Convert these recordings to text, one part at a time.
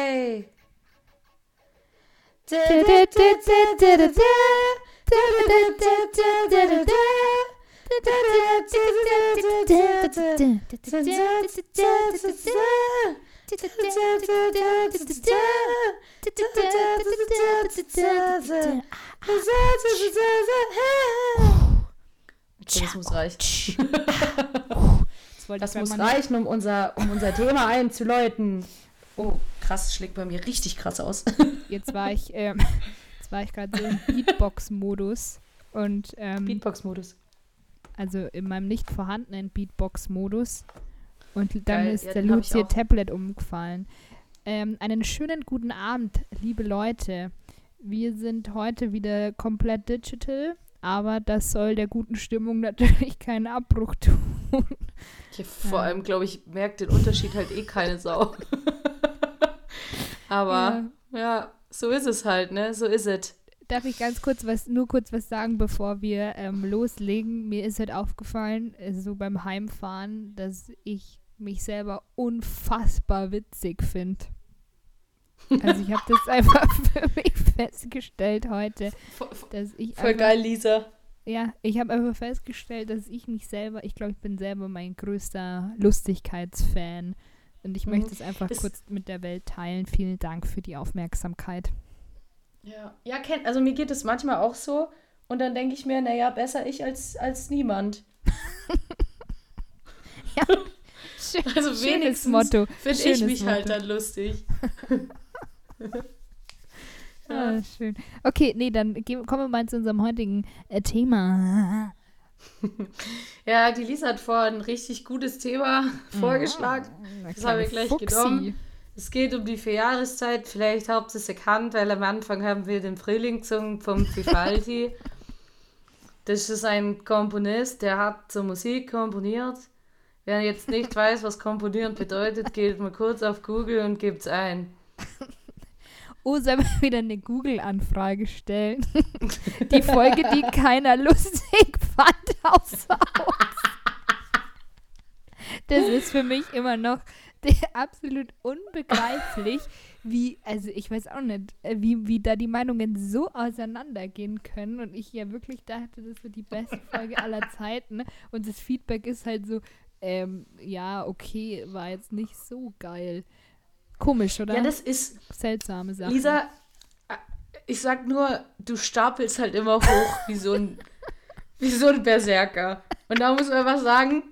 Hey. Okay, das muss reichen. Das, das muss reichen, um unser, um unser Thema einzuläuten. Oh, krass, schlägt bei mir richtig krass aus. Jetzt war ich, ähm, jetzt war ich gerade so im Beatbox-Modus und ähm, Beatbox-Modus. Also in meinem nicht vorhandenen Beatbox-Modus. Und dann Geil. ist ja, der Lucia Tablet umgefallen. Ähm, einen schönen guten Abend, liebe Leute. Wir sind heute wieder komplett digital, aber das soll der guten Stimmung natürlich keinen Abbruch tun. Ja, vor ja. allem, glaube ich, merkt den Unterschied halt eh keine Sau. Aber ja. ja, so ist es halt, ne? So ist es. Darf ich ganz kurz was, nur kurz was sagen, bevor wir ähm, loslegen? Mir ist halt aufgefallen, äh, so beim Heimfahren, dass ich mich selber unfassbar witzig finde. Also ich habe das einfach für mich festgestellt heute, dass ich voll einfach, geil, Lisa. Ja, ich habe einfach festgestellt, dass ich mich selber, ich glaube, ich bin selber mein größter Lustigkeitsfan und ich mhm. möchte es einfach das kurz mit der Welt teilen. Vielen Dank für die Aufmerksamkeit. Ja, ja, kennt, also mir geht es manchmal auch so und dann denke ich mir, naja, besser ich als, als niemand. ja. Schön, also wenigstens finde ich mich halt Motto. halt dann lustig. ja. ah, schön. Okay, nee, dann gehen, kommen wir mal zu unserem heutigen äh, Thema. ja, die Lisa hat vorhin ein richtig gutes Thema vorgeschlagen. Ja, das habe ich gleich Fuchsi. genommen. Es geht um die Vierjahreszeit. Vielleicht habt ihr es erkannt, weil am Anfang haben wir den Frühling gesungen vom Vivaldi. das ist ein Komponist, der hat zur Musik komponiert. Wer jetzt nicht weiß, was komponieren bedeutet, geht mal kurz auf Google und gibt es ein. Oh, sollen wir wieder eine Google-Anfrage stellen? die Folge, die keiner lustig fand, außer uns. Das ist für mich immer noch absolut unbegreiflich, wie, also ich weiß auch nicht, äh, wie, wie da die Meinungen so auseinandergehen können. Und ich ja wirklich dachte, das wird die beste Folge aller Zeiten. Und das Feedback ist halt so, ähm, ja, okay, war jetzt nicht so geil. Komisch, oder? Ja, das ist seltsame Sache. Lisa, äh, ich sag nur, du stapelst halt immer hoch wie so ein, wie so ein Berserker. Und da muss man was sagen,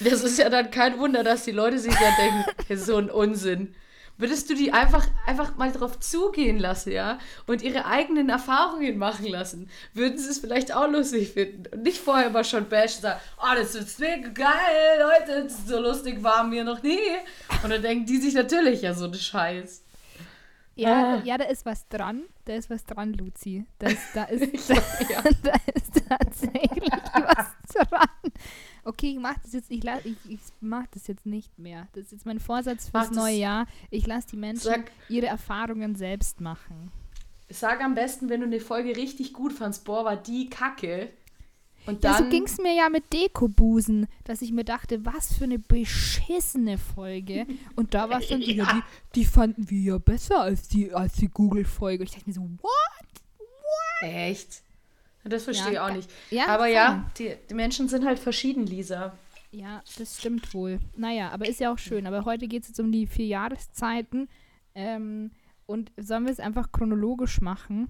das ist ja dann kein Wunder, dass die Leute sich ja denken, so ein Unsinn. Würdest du die einfach, einfach mal drauf zugehen lassen, ja? Und ihre eigenen Erfahrungen machen lassen, würden sie es vielleicht auch lustig finden. Und nicht vorher mal schon bashen und sagen, oh, das ist mega geil, Leute, so lustig waren wir noch nie. Und dann denken die sich natürlich, ja, so eine Scheiß. Ja, ah. ja, da ist was dran. Da ist was dran, Luzi. Das, da, ist, da, ja. da ist tatsächlich was dran. Okay, ich mache das jetzt, ich, ich, ich mache das jetzt nicht mehr. Das ist jetzt mein Vorsatz fürs neue Jahr. Ich lasse die Menschen sag, ihre Erfahrungen selbst machen. Sag am besten, wenn du eine Folge richtig gut fandst, boah, war die Kacke. Und dann, ja, so ging es mir ja mit Dekobusen, dass ich mir dachte, was für eine beschissene Folge. Und da war es dann wieder, ja. die, die fanden wir ja besser als die, als die Google-Folge. Ich dachte mir so, what? What? Echt? Das verstehe ja, ich auch nicht. Ja, aber ja, die, die Menschen sind halt verschieden, Lisa. Ja, das stimmt wohl. Naja, aber ist ja auch schön. Aber heute geht es jetzt um die vier Jahreszeiten. Ähm, und sollen wir es einfach chronologisch machen?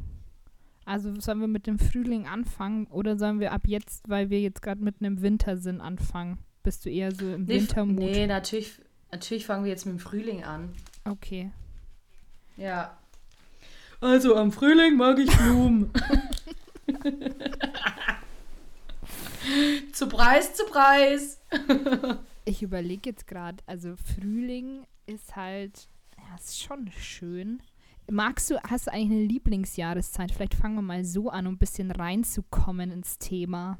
Also sollen wir mit dem Frühling anfangen oder sollen wir ab jetzt, weil wir jetzt gerade mitten im Winter sind, anfangen? Bist du eher so im nee, Wintermut? Nee, natürlich, natürlich fangen wir jetzt mit dem Frühling an. Okay. Ja. Also am Frühling mag ich Blumen. zu Preis, zu Preis. ich überlege jetzt gerade, also Frühling ist halt, ja, ist schon schön. Magst du, hast du eigentlich eine Lieblingsjahreszeit? Vielleicht fangen wir mal so an, um ein bisschen reinzukommen ins Thema.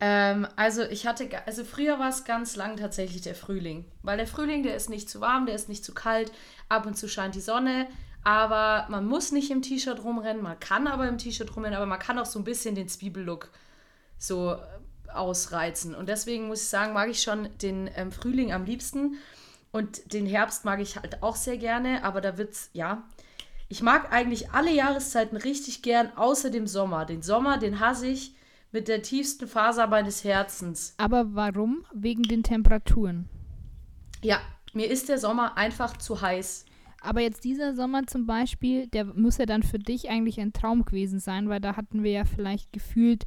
Ähm, also ich hatte, also früher war es ganz lang tatsächlich der Frühling. Weil der Frühling, der ist nicht zu warm, der ist nicht zu kalt, ab und zu scheint die Sonne, aber man muss nicht im T-Shirt rumrennen, man kann aber im T-Shirt rumrennen, aber man kann auch so ein bisschen den Zwiebellook so äh, ausreizen. Und deswegen muss ich sagen, mag ich schon den ähm, Frühling am liebsten. Und den Herbst mag ich halt auch sehr gerne, aber da wird's, ja. Ich mag eigentlich alle Jahreszeiten richtig gern, außer dem Sommer. Den Sommer, den hasse ich mit der tiefsten Faser meines Herzens. Aber warum? Wegen den Temperaturen. Ja, mir ist der Sommer einfach zu heiß. Aber jetzt dieser Sommer zum Beispiel, der muss ja dann für dich eigentlich ein Traum gewesen sein, weil da hatten wir ja vielleicht gefühlt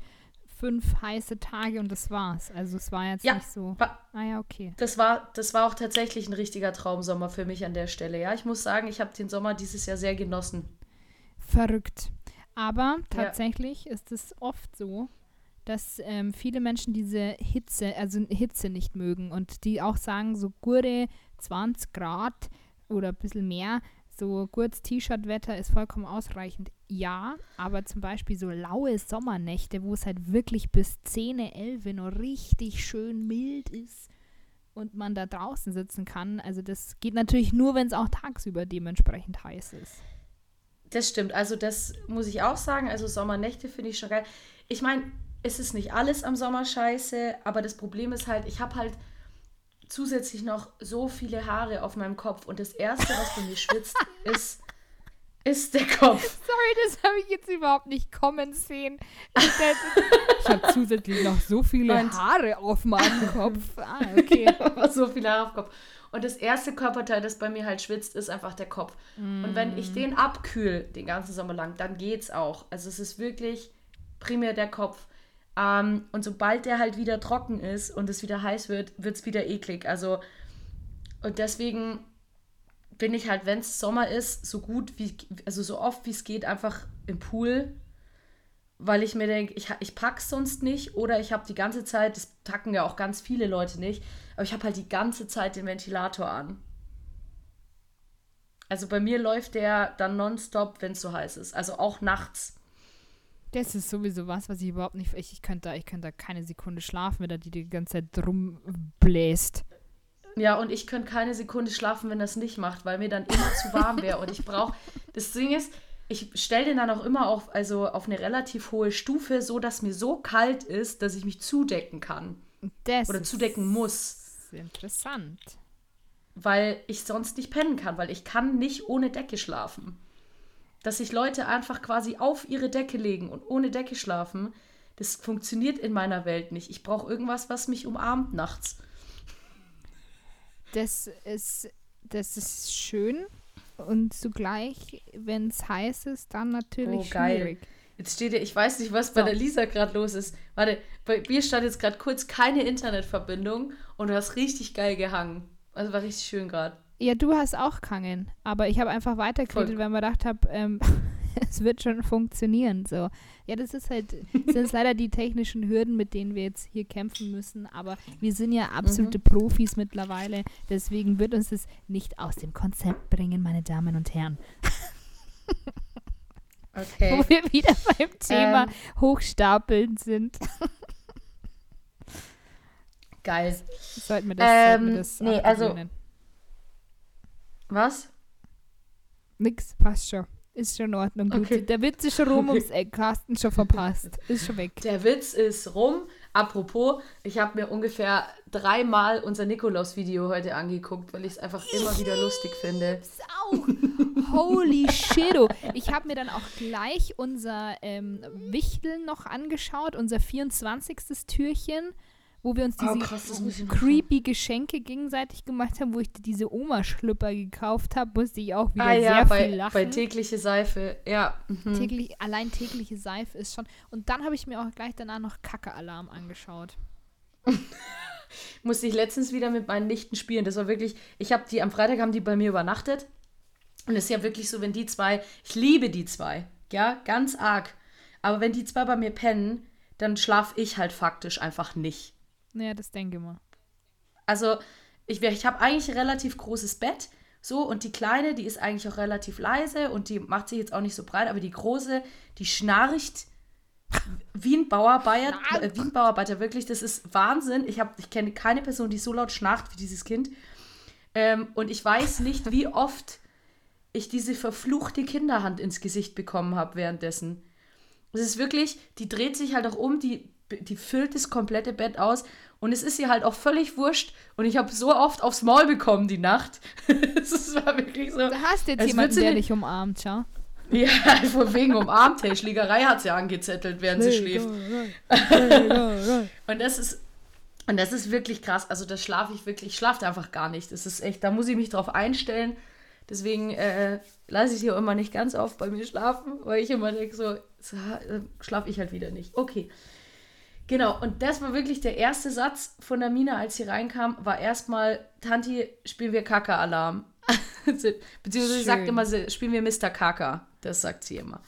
fünf heiße Tage und das war's. Also es war jetzt Ja, nicht so. wa- Ah ja, okay. Das war, das war auch tatsächlich ein richtiger Traumsommer für mich an der Stelle. Ja, ich muss sagen, ich habe den Sommer dieses Jahr sehr genossen. Verrückt. Aber tatsächlich ist es oft so, dass ähm, viele Menschen diese Hitze, also Hitze nicht mögen und die auch sagen, so gute 20 Grad oder ein bisschen mehr, so gutes T-Shirt-Wetter ist vollkommen ausreichend. Ja, aber zum Beispiel so laue Sommernächte, wo es halt wirklich bis 10, 11 noch richtig schön mild ist und man da draußen sitzen kann. Also das geht natürlich nur, wenn es auch tagsüber dementsprechend heiß ist. Das stimmt. Also, das muss ich auch sagen. Also, Sommernächte finde ich schon geil. Ich meine, es ist nicht alles am Sommer scheiße, aber das Problem ist halt, ich habe halt zusätzlich noch so viele Haare auf meinem Kopf und das Erste, was bei mir schwitzt, ist, ist der Kopf. Sorry, das habe ich jetzt überhaupt nicht kommen sehen. Ich, ich habe zusätzlich noch so viele Und- Haare auf meinem Kopf. Ah, okay. So viele Haare auf dem Kopf. Und das erste Körperteil, das bei mir halt schwitzt, ist einfach der Kopf. Und wenn ich den abkühl den ganzen Sommer lang, dann geht's auch. Also es ist wirklich primär der Kopf. Ähm, und sobald der halt wieder trocken ist und es wieder heiß wird, wird es wieder eklig. Also und deswegen bin ich halt, wenn es Sommer ist, so gut wie, also so oft wie es geht, einfach im Pool, weil ich mir denke, ich, ich pack's sonst nicht oder ich habe die ganze Zeit, das packen ja auch ganz viele Leute nicht, aber ich habe halt die ganze Zeit den Ventilator an. Also bei mir läuft der dann nonstop, wenn es so heiß ist. Also auch nachts. Das ist sowieso was, was ich überhaupt nicht. Ich, ich könnte da, ich könnte da keine Sekunde schlafen, wenn er die die ganze Zeit drum bläst. Ja, und ich könnte keine Sekunde schlafen, wenn das nicht macht, weil mir dann immer zu warm wäre. Und ich brauche. Das Ding ist, ich stelle den dann auch immer auf, also auf eine relativ hohe Stufe, so dass mir so kalt ist, dass ich mich zudecken kann. Das Oder zudecken muss. interessant. Weil ich sonst nicht pennen kann, weil ich kann nicht ohne Decke schlafen. Dass sich Leute einfach quasi auf ihre Decke legen und ohne Decke schlafen, das funktioniert in meiner Welt nicht. Ich brauche irgendwas, was mich umarmt nachts. Das ist, das ist schön und zugleich, wenn es heiß ist, dann natürlich Oh, geil. schwierig. Jetzt steht ja, ich weiß nicht, was bei So. der Lisa gerade los ist. Warte, bei mir stand jetzt gerade kurz keine Internetverbindung und du hast richtig geil gehangen. Also war richtig schön gerade. Ja, du hast auch Kangen, aber ich habe einfach weitergeredet, weil man gedacht habe, ähm, es wird schon funktionieren. So. Ja, das ist halt, sind leider die technischen Hürden, mit denen wir jetzt hier kämpfen müssen, aber wir sind ja absolute Profis mittlerweile, deswegen wird uns das nicht aus dem Konzept bringen, meine Damen und Herren. Okay. Wo wir wieder beim Thema Ähm. Hochstapeln sind. Geil. Sollten wir das, sollten wir Ähm, das nee, also-. Was? Nix, passt schon. Ist schon in Ordnung. Gut. Okay. Der Witz ist schon rum ums Eck. Ihn schon verpasst. Ist schon weg. Der Witz ist rum. Apropos, ich habe mir ungefähr dreimal unser Nikolaus-Video heute angeguckt, weil ich es einfach immer wieder lustig finde. auch. Holy shit. oh. Ich habe mir dann auch gleich unser ähm, Wichteln noch angeschaut, unser 24. Türchen, wo wir uns Oh, diese krass, ich noch creepy Geschenke gegenseitig gemacht haben, wo ich diese Oma-Schlüpper gekauft habe, musste ich auch wieder Ah ja, sehr bei, viel lachen. bei tägliche Seife. Ja. Mhm. Täglich, allein tägliche Seife ist schon. Und dann habe ich mir auch gleich danach noch Kacke-Alarm angeschaut. Musste ich letztens wieder mit meinen Nichten spielen. Das war wirklich, ich habe die, am Freitag haben die bei mir übernachtet. Und es ist ja wirklich so, wenn die zwei, ich liebe die zwei, ja, ganz arg. Aber wenn die zwei bei mir pennen, dann schlafe ich halt faktisch einfach nicht. Naja, das denke ich mal. Also, ich, ich habe eigentlich ein relativ großes Bett, so, und die Kleine, die ist eigentlich auch relativ leise und die macht sich jetzt auch nicht so breit, aber die Große, die schnarcht wie ein Bauarbeiter, äh, wie ein Bauarbeiter, wirklich, das ist Wahnsinn. Ich, hab- ich kenne keine Person, die so laut schnarcht wie dieses Kind. Ähm, und ich weiß nicht, wie oft ich diese verfluchte Kinderhand ins Gesicht bekommen habe währenddessen. Es ist wirklich, die dreht sich halt auch um, die die füllt das komplette Bett aus und es ist ihr halt auch völlig wurscht und ich habe so oft aufs Maul bekommen die Nacht. das war wirklich so. Da hast jetzt jemanden, der dich umarmt, schau. Ja, von wegen umarmt, hey, Schlägerei hat sie angezettelt, während sie schläft. und das ist und das ist wirklich krass. Also das schlafe ich wirklich, ich schlafe einfach gar nicht. Das ist echt, da muss ich mich drauf einstellen. Deswegen äh, lasse ich sie auch immer nicht ganz oft bei mir schlafen, weil ich immer denke, so, so äh, schlafe ich halt wieder nicht. Okay. Genau, und das war wirklich der erste Satz von der Mina, als sie reinkam, war erstmal, Tanti, spielen wir Kaka-Alarm. Beziehungsweise sie sagt immer, spielen wir Mr. Kaka. Das sagt sie immer.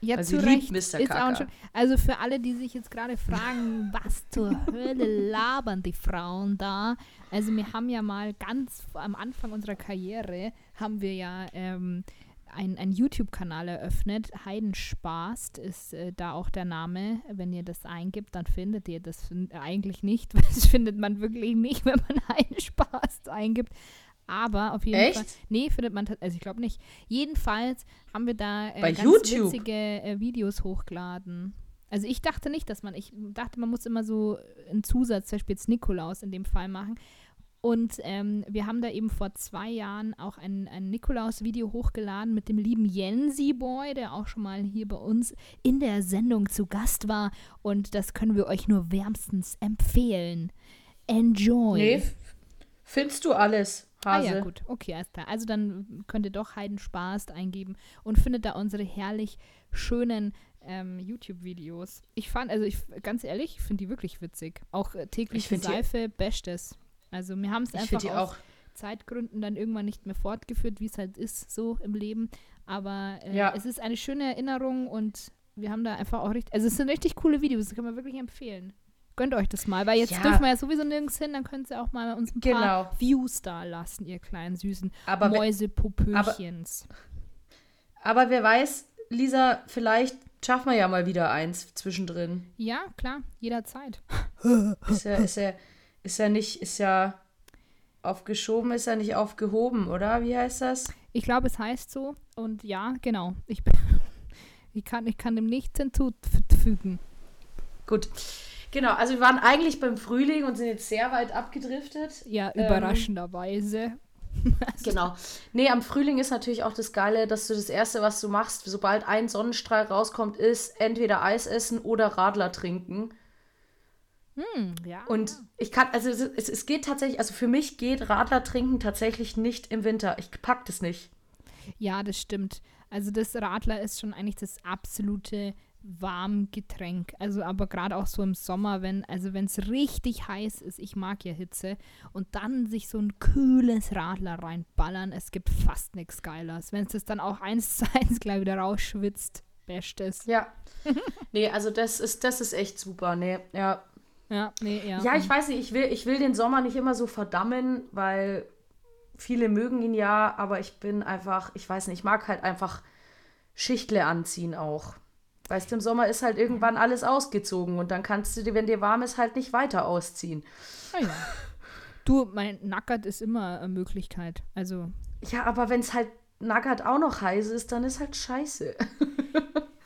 Ja, also zu Recht. Mr. Kaka. also für alle, die sich jetzt gerade fragen, was zur Hölle labern die Frauen da? Also wir haben ja mal ganz am Anfang unserer Karriere, haben wir ja ähm, einen YouTube-Kanal eröffnet. Heidenspaß ist äh, da auch der Name. Wenn ihr das eingibt, dann findet ihr das eigentlich nicht. Das findet man wirklich nicht, wenn man Heidenspaß eingibt. Aber auf jeden Echt? Fall. Nee, findet man, also ich glaube nicht. Jedenfalls haben wir da äh, Bei ganz YouTube? witzige äh, Videos hochgeladen. Also ich dachte nicht, dass man, ich dachte, man muss immer so einen Zusatz, zum Beispiel jetzt Nikolaus in dem Fall machen. Und ähm, wir haben da eben vor zwei Jahren auch ein, ein Nikolaus-Video hochgeladen mit dem lieben Jensi Boy, der auch schon mal hier bei uns in der Sendung zu Gast war. Und das können wir euch nur wärmstens empfehlen. Enjoy. Nee, findest du alles. Hase. Ah ja, gut. Okay, alles klar. Also dann könnt ihr doch Heidenspaß eingeben und findet da unsere herrlich schönen ähm, YouTube-Videos. Ich fand, also ich, ganz ehrlich, ich finde die wirklich witzig. Auch äh, tägliche Seife, bestes. Also wir haben es einfach aus Zeitgründen dann irgendwann nicht mehr fortgeführt, wie es halt ist, so im Leben. Aber äh, ja. es ist eine schöne Erinnerung und wir haben da einfach auch richtig, also es sind richtig coole Videos, das kann man wirklich empfehlen. Gönnt euch das mal, weil jetzt ja. dürfen wir ja sowieso nirgends hin, dann könnt ihr auch mal uns ein genau. paar Views da lassen, ihr kleinen süßen Mäusepopöchens. Aber, aber wer weiß, Lisa, vielleicht schaffen wir ja mal wieder eins zwischendrin. Ja, klar, jederzeit. ist ja, ist ja, ist ja nicht, ist ja aufgeschoben, ist ja nicht aufgehoben, oder? Wie heißt das? Ich glaube, es heißt so. Und ja, genau. Ich, ich, kann, ich kann dem nichts hinzufügen. Gut. Genau, also wir waren eigentlich beim Frühling und sind jetzt sehr weit abgedriftet. Ja, ähm, überraschenderweise. genau. Nee, am Frühling ist natürlich auch das Geile, dass du das Erste, was du machst, sobald ein Sonnenstrahl rauskommt, ist entweder Eis essen oder Radler trinken. Hm, ja. Und ich kann, also es, es geht tatsächlich, also für mich geht Radler trinken tatsächlich nicht im Winter. Ich pack das nicht. Ja, das stimmt. Also das Radler ist schon eigentlich das absolute warm Getränk. Also aber gerade auch so im Sommer, wenn also wenn es richtig heiß ist, ich mag ja Hitze und dann sich so ein kühles Radler reinballern, es gibt fast nichts geiles. Wenn es dann auch eins zu eins gleich wieder rausschwitzt, bestes. Ja. nee, also das ist das ist echt super, nee, ja. Ja, nee, ja. Ja, ich weiß nicht, ich will ich will den Sommer nicht immer so verdammen, weil viele mögen ihn ja, aber ich bin einfach, ich weiß nicht, ich mag halt einfach Schichtle anziehen auch. Weißt du, im Sommer ist halt irgendwann alles ausgezogen und dann kannst du, wenn dir warm ist, halt nicht weiter ausziehen. Ah ja. Du, mein Nackert ist immer eine Möglichkeit. Also. Ja, aber wenn es halt Nackert auch noch heiß ist, dann ist halt scheiße.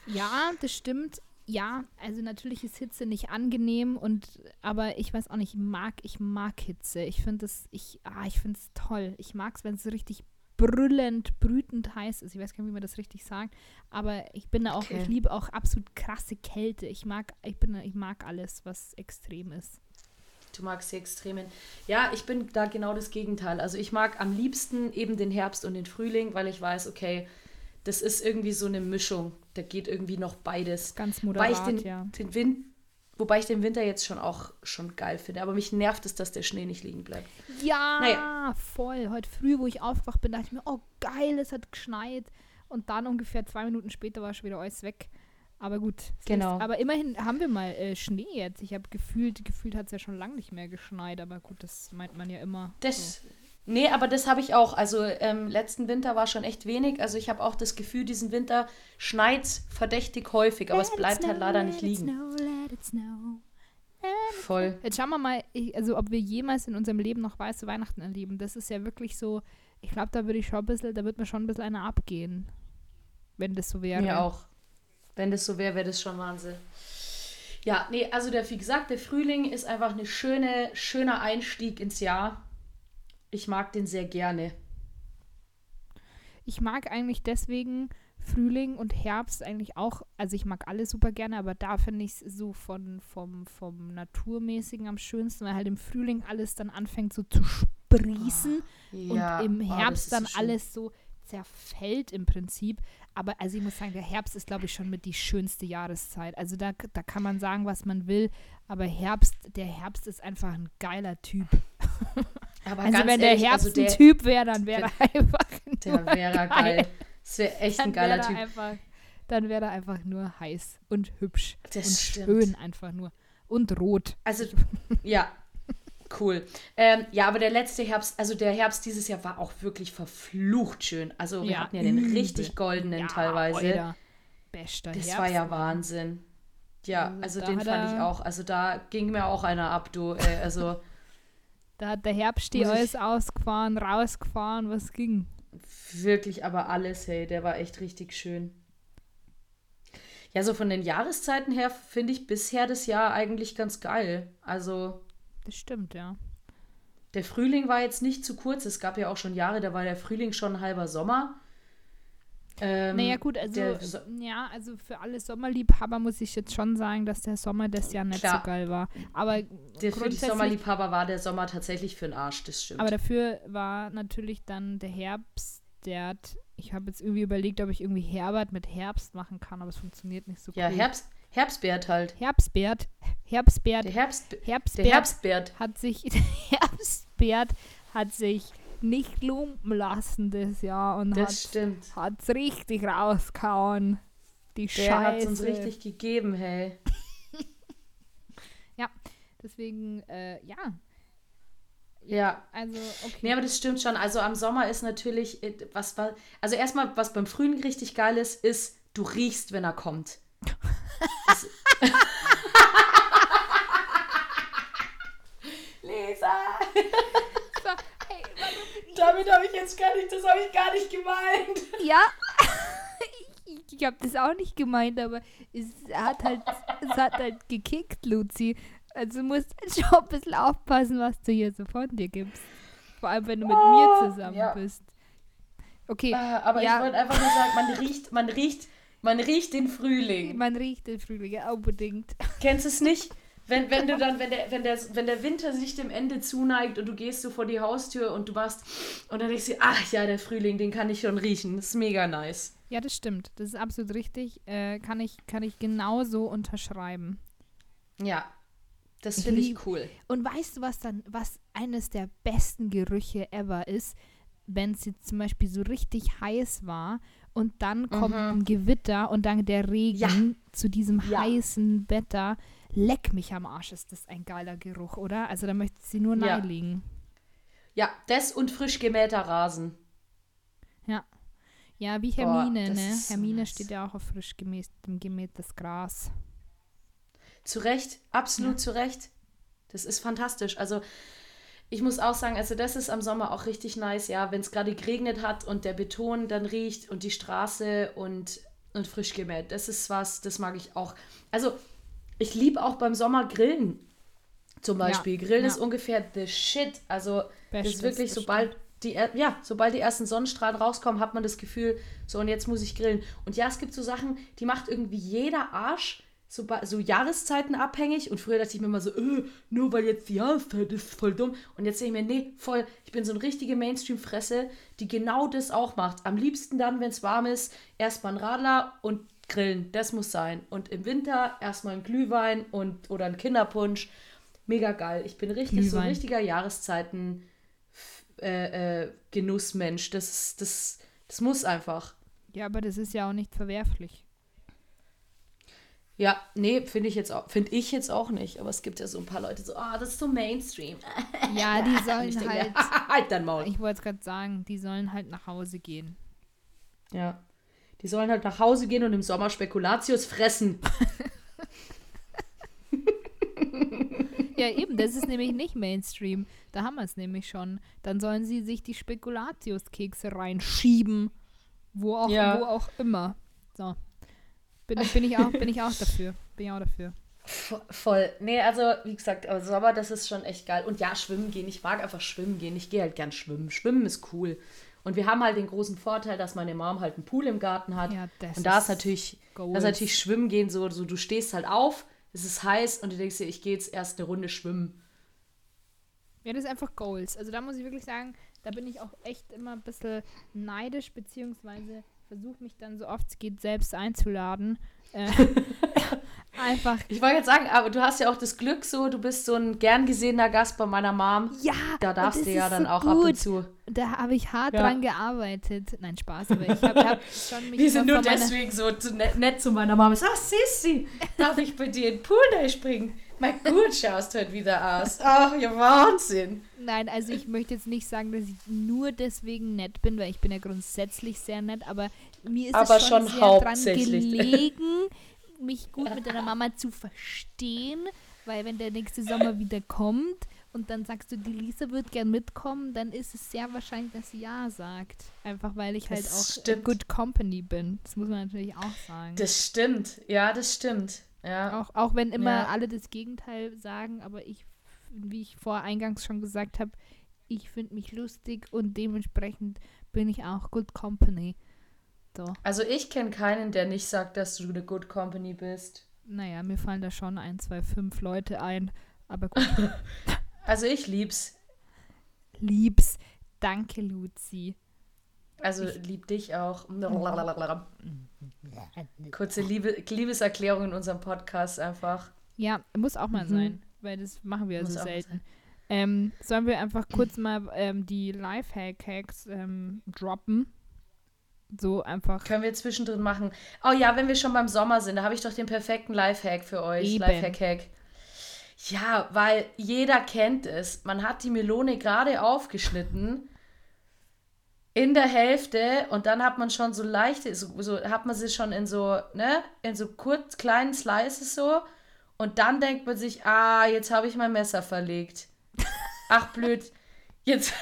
ja, das stimmt. Ja, also natürlich ist Hitze nicht angenehm und aber ich weiß auch nicht, ich mag, ich mag Hitze. Ich finde es, ich, ah, ich finde es toll. Ich mag es, wenn es richtig brüllend, brütend heiß ist. Ich weiß gar nicht, wie man das richtig sagt. Aber ich bin da auch, okay. ich liebe auch absolut krasse Kälte. Ich mag, ich bin, ich mag alles, was extrem ist. Du magst die Extremen. Ja, ich bin da genau das Gegenteil. Also ich mag am liebsten eben den Herbst und den Frühling, weil ich weiß, okay, das ist irgendwie so eine Mischung. Da geht irgendwie noch beides. Ganz moderat, Weil ich den, ja. den Wind Wobei ich den Winter jetzt schon auch schon geil finde. Aber mich nervt es, dass der Schnee nicht liegen bleibt. Ja, naja. voll. Heute früh, wo ich aufgewacht bin, dachte ich mir, oh geil, es hat geschneit. Und dann ungefähr zwei Minuten später war schon wieder alles weg. Aber gut. Genau. Ist, aber immerhin haben wir mal äh, Schnee jetzt. Ich habe gefühlt, gefühlt hat es ja schon lange nicht mehr geschneit. Aber gut, das meint man ja immer. Das, so. Nee, aber das habe ich auch. Also ähm, letzten Winter war schon echt wenig. Also ich habe auch das Gefühl, diesen Winter schneit verdächtig häufig, aber let es bleibt halt leider nicht liegen. Snow, Voll. Jetzt schauen wir mal, ich, also ob wir jemals in unserem Leben noch weiße Weihnachten erleben. Das ist ja wirklich so, ich glaube, da würde ich schon ein bisschen, da wird mir schon ein bisschen einer abgehen. Wenn das so wäre. Mir auch. Wenn das so wäre, wäre das schon Wahnsinn. Ja, nee, also der, wie gesagt, der Frühling ist einfach eine schöne, schöner Einstieg ins Jahr. Ich mag den sehr gerne. Ich mag eigentlich deswegen Frühling und Herbst eigentlich auch, also ich mag alles super gerne, aber da finde ich es so von, vom, vom Naturmäßigen am schönsten, weil halt im Frühling alles dann anfängt so zu sprießen oh, ja, und im oh, Herbst so dann schön. alles so zerfällt im Prinzip. Aber also ich muss sagen, der Herbst ist, glaube ich, schon mit die schönste Jahreszeit. Also da, da kann man sagen, was man will, aber Herbst, der Herbst ist einfach ein geiler Typ. Aber also wenn der ehrlich, Herbst also der, ein Typ wäre, dann wäre er einfach der wäre geil. Das wäre echt ein geiler er Typ. Einfach, dann wäre er einfach nur heiß und hübsch Das und stimmt. schön einfach nur. Und rot. Also, ja, cool. Ähm, ja, aber der letzte Herbst, also der Herbst dieses Jahr war auch wirklich verflucht schön. Also wir Ja, hatten ja den übel. richtig goldenen Ja, teilweise. Alter. Bester Das Herbst. war ja Wahnsinn. Ja, Also also den fand ich auch. Also da ging mir auch einer ab, du. Äh, also Da hat der Herbst die alles ausgefahren, rausgefahren, was ging. wirklich aber alles, hey, der war echt richtig schön. Ja, so von den Jahreszeiten her finde ich bisher das Jahr eigentlich ganz geil. Also Das stimmt, ja. der Frühling war jetzt nicht zu kurz. Es gab ja auch schon Jahre, da war der Frühling schon ein halber Sommer. Ähm, Naja, gut, also, So- ja, also für alle Sommerliebhaber muss ich jetzt schon sagen, dass der Sommer das Jahr nicht Klar. so geil war. Aber Der für die Sommerliebhaber war der Sommer tatsächlich für den Arsch, das stimmt. aber dafür war natürlich dann der Herbst, der hat, ich habe jetzt irgendwie überlegt, ob ich irgendwie Herbert mit Herbst machen kann, aber es funktioniert nicht so ja, cool. Herbst, Herbstbert halt. Herbstbert, Herbstbert, Der Herbst, der Herbstbert Herbstbert. hat sich, der Herbstbert hat sich nicht lumpen lassen das Jahr und Das hat hat's richtig rausgehauen. Die Der hat Scheiße. uns richtig gegeben, hey. Deswegen, äh, ja. Ja. Also, okay. Nee, aber das stimmt schon. Also am Sommer ist natürlich, äh, was war, also erstmal, was beim Frühling richtig geil ist, ist, du riechst, wenn er kommt. Das- Lisa! Damit habe ich jetzt gar nicht, das habe ich gar nicht gemeint. ja. ich ich habe das auch nicht gemeint, aber es hat halt, es hat halt gekickt, Luzi. Also du musst schon ein bisschen aufpassen, was du hier so von dir gibst. Vor allem, wenn du mit mir zusammen ja. bist. Okay, Äh, aber Ja. ich wollte einfach nur sagen, man riecht, man riecht, man riecht den Frühling. man riecht den Frühling ja, unbedingt. Kennst du es nicht? Wenn, wenn du dann, wenn der, wenn, der, wenn der Winter sich dem Ende zuneigt und du gehst so vor die Haustür und du warst und dann denkst du, ach ja, der Frühling, den kann ich schon riechen. Das ist mega nice. Ja, das stimmt. Das ist absolut richtig. Äh, kann, ich, kann ich genauso unterschreiben. Ja, das finde ich cool. Und weißt du, was dann, was eines der besten Gerüche ever ist, wenn es jetzt zum Beispiel so richtig heiß war und dann kommt Mhm. ein Gewitter und dann der Regen Ja. zu diesem Ja. heißen Wetter. Leck mich am Arsch, ist das ein geiler Geruch, oder? Also da möchte sie nur Ja. nahelegen. Ja, das und frisch gemähter Rasen. Ja, wie Boah, Hermine, das ne? Hermine nice. steht ja auch auf frisch gemäht, gemähtes Gras. Zu Recht, absolut Ja. zu Recht. Das ist fantastisch. Also ich muss auch sagen, also das ist am Sommer auch richtig nice, ja, wenn es gerade geregnet hat und der Beton dann riecht und die Straße und, und frisch gemäht. Das ist was, das mag ich auch. Also ich liebe auch beim Sommer Grillen. Zum Ja, Beispiel. Grillen ja. ist ungefähr the shit. Also das Bestes, ist wirklich, das sobald die, ja, sobald die ersten Sonnenstrahlen rauskommen, hat man das Gefühl, so und jetzt muss ich grillen. Und ja, es gibt so Sachen, die macht irgendwie jeder Arsch so, so Jahreszeiten abhängig. Und früher dachte ich mir immer so, äh, nur weil jetzt die Jahreszeit ist, voll dumm. Und jetzt denke ich mir, nee, voll, ich bin so eine richtige Mainstream-Fresse, die genau das auch macht. Am liebsten dann, wenn es warm ist, erstmal ein Radler und grillen. Das muss sein. Und im Winter erstmal ein Glühwein und oder ein Kinderpunsch. Mega geil. Ich bin richtig so ein Glühwein. richtiger Jahreszeiten äh, äh, Genussmensch. Das, das, das muss einfach. Ja, aber das ist ja auch nicht verwerflich. Ja, nee, finde ich jetzt auch, finde ich jetzt auch nicht. Aber es gibt ja so ein paar Leute so, ah, das ist so Mainstream. Ja, die sollen denke halt, halt dein Maul. ich wollte es gerade sagen, die sollen halt nach Hause gehen. Ja. Die sollen halt nach Hause gehen und im Sommer Spekulatius fressen. Ja, eben, das ist nämlich nicht Mainstream. Da haben wir es nämlich schon. Dann sollen sie sich die Spekulatiuskekse reinschieben. Wo auch, Ja. wo auch immer. So. Bin, bin, ich auch, bin ich auch dafür. Bin ich auch dafür. Voll. Nee, also wie gesagt, aber Sommer, das ist schon echt geil. Und ja, schwimmen gehen. Ich mag einfach schwimmen gehen. Ich gehe halt gern schwimmen. Schwimmen ist cool. Und wir haben halt den großen Vorteil, dass meine Mom halt einen Pool im Garten hat. Ja, das und da ist ist natürlich, das ist natürlich Schwimmen gehen so, so, du stehst halt auf, es ist heiß und du denkst dir, ich gehe jetzt erst eine Runde schwimmen. Ja, das ist einfach Goals. Also da muss ich wirklich sagen, da bin ich auch echt immer ein bisschen neidisch, beziehungsweise versuche mich dann so oft es geht selbst einzuladen. Äh, einfach. Ich wollte jetzt sagen, aber du hast ja auch das Glück so, du bist so ein gern gesehener Gast bei meiner Mom. Ja, Da darfst du ja dann so auch ab und gut. zu. Da habe ich hart Ja. dran gearbeitet. Nein, Spaß, aber ich habe hab schon mich Wir sind nur deswegen so nett, nett zu meiner Mama. Ach, Sissi, darf ich bei dir in den Pool springen? Mein gut schaust heute wieder aus. Ach, ja Wahnsinn. Nein, also ich möchte jetzt nicht sagen, dass ich nur deswegen nett bin, weil ich bin ja grundsätzlich sehr nett, aber mir ist Aber es schon, schon sehr dran gelegen, mich gut mit deiner Mama zu verstehen, weil wenn der nächste Sommer wieder kommt und dann sagst du, die Lisa wird gern mitkommen, dann ist es sehr wahrscheinlich, dass sie ja sagt. Einfach weil ich halt Das auch stimmt. good company bin. Das muss man natürlich auch sagen. Das stimmt. Ja, das stimmt. Ja. Auch, auch wenn immer Ja. alle das Gegenteil sagen, aber ich, wie ich vor eingangs schon gesagt habe, ich finde mich lustig und dementsprechend bin ich auch good company. So, Also ich kenne keinen, der nicht sagt, dass du eine Good Company bist. naja, mir fallen da schon ein, zwei, fünf Leute ein, aber gut, Also ich lieb's. liebs. Danke, Luzi. Also lieb dich auch. Kurze Liebe, Liebeserklärung in unserem Podcast einfach. Ja, muss auch mal Mhm. sein, weil das machen wir Muss so selten. Ähm, sollen wir einfach kurz mal ähm, die Lifehack-Hacks ähm, droppen? So einfach. Können wir zwischendrin machen. Oh ja, wenn wir schon beim Sommer sind, da habe ich doch den perfekten Lifehack für euch. Lifehack-Hack. Ja, weil jeder kennt es. Man hat die Melone gerade aufgeschnitten in der Hälfte und dann hat man schon so leichte, so, so hat man sie schon in so, ne, in so kurz kleinen Slices so und dann denkt man sich, ah, jetzt habe ich mein Messer verlegt. Ach blöd, jetzt,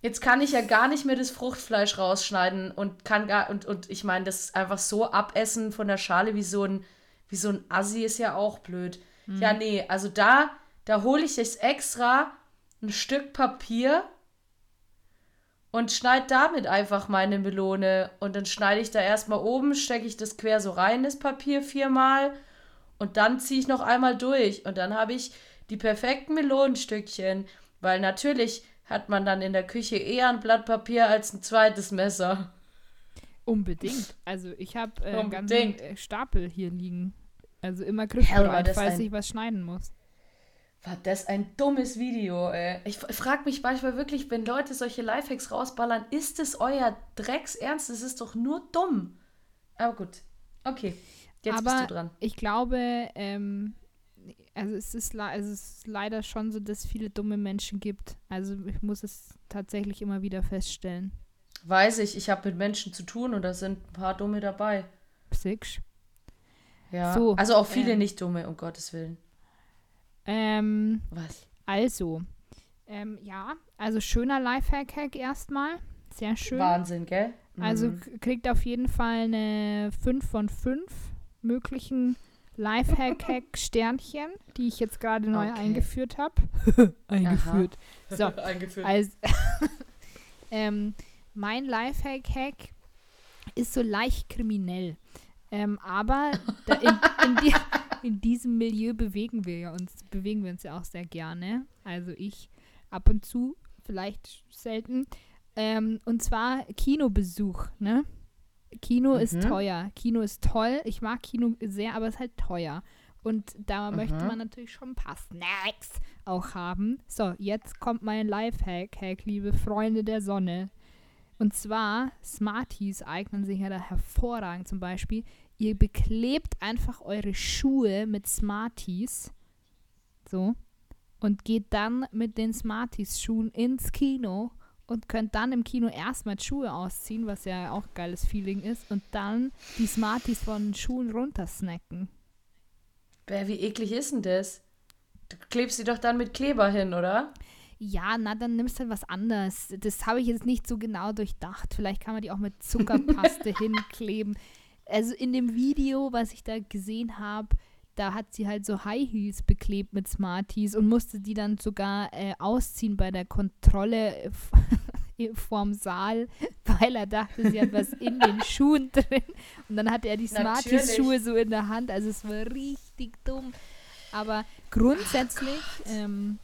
jetzt kann ich ja gar nicht mehr das Fruchtfleisch rausschneiden und kann gar, und, und ich meine, das einfach so abessen von der Schale wie so ein, wie so ein Assi ist ja auch blöd. Ja, nee, also da, da hole ich jetzt extra ein Stück Papier und schneide damit einfach meine Melone. Und dann schneide ich da erstmal oben, stecke ich das quer so rein, das Papier viermal. Und dann ziehe ich noch einmal durch. Und dann habe ich die perfekten Melonenstückchen. Weil natürlich hat man dann in der Küche eher ein Blatt Papier als ein zweites Messer. Unbedingt. Also ich habe äh, einen ganzen äh, Stapel hier liegen. Also immer Hell, griffbereit, das falls ein- ich was schneiden muss. War das ein dummes Video, ey. Ich frage mich manchmal wirklich, wenn Leute solche Lifehacks rausballern, ist es euer Drecksernst? Das ist doch nur dumm. Aber gut. Okay. Jetzt Aber bist du dran. ich glaube, ähm, also es ist, also es ist leider schon so, dass es viele dumme Menschen gibt. Also ich muss es tatsächlich immer wieder feststellen. Weiß ich, ich habe mit Menschen zu tun und da sind ein paar Dumme dabei. Six. Ja. So, also auch viele ähm, nicht Dumme, um Gottes Willen. Ähm, Was? also, ähm, ja, also schöner Lifehack-Hack erstmal. Sehr schön. Wahnsinn, gell? Also Mhm. k- kriegt auf jeden Fall eine 5 von 5 möglichen Lifehack-Hack-Sternchen, die ich jetzt gerade neu Okay. eingeführt habe. eingeführt. So, Eingeführt. also, ähm, mein Lifehack-Hack ist so leicht kriminell. Ähm, aber in, in, die, in diesem Milieu bewegen wir ja uns, bewegen wir uns ja auch sehr gerne. Also ich ab und zu, vielleicht selten. Ähm, und zwar Kinobesuch, ne? Kino ist Mhm. teuer. Kino ist toll. Ich mag Kino sehr, aber es ist halt teuer. Und da möchte Mhm. man natürlich schon ein paar Snacks auch haben. So, jetzt kommt mein Lifehack, Hack, liebe Freunde der Sonne. Und zwar, Smarties eignen sich ja da hervorragend zum Beispiel. Ihr beklebt einfach eure Schuhe mit Smarties. So. Und geht dann mit den Smarties-Schuhen ins Kino und könnt dann im Kino erstmal Schuhe ausziehen, was ja auch ein geiles Feeling ist, und dann die Smarties von den Schuhen runtersnacken. Bäh, wie eklig ist denn das? Du klebst sie doch dann mit Kleber hin, oder? Ja, na, dann nimmst du halt was anderes. Das habe ich jetzt nicht so genau durchdacht. Vielleicht kann man die auch mit Zuckerpaste hinkleben. Also in dem Video, was ich da gesehen habe, da hat sie halt so High Heels beklebt mit Smarties und musste die dann sogar äh, ausziehen bei der Kontrolle vorm Saal, weil er dachte, sie hat was in den Schuhen drin. Und dann hatte er die Smarties-Schuhe so in der Hand. Also es war richtig dumm. Aber grundsätzlich ähm,